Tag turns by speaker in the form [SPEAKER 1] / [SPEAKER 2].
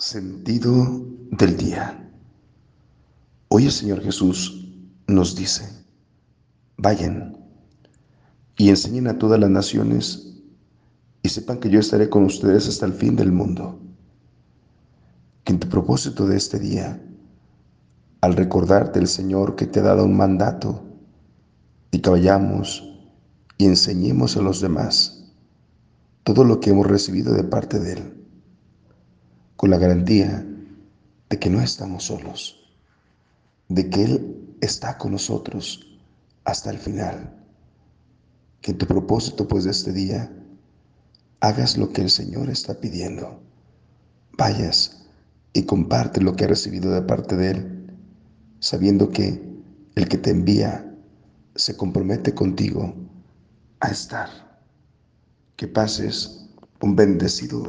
[SPEAKER 1] Sentido del día. Hoy el Señor Jesús nos dice, vayan y enseñen a todas las naciones y sepan que yo estaré con ustedes hasta el fin del mundo. Que en tu propósito de este día, al recordarte el Señor que te ha dado un mandato, y que vayamos y enseñemos a los demás todo lo que hemos recibido de parte de Él con la garantía de que no estamos solos, de que Él está con nosotros hasta el final. Que tu propósito pues de este día hagas lo que el Señor está pidiendo. Vayas y comparte lo que has recibido de parte de Él, sabiendo que el que te envía se compromete contigo a estar. Que pases un bendecido.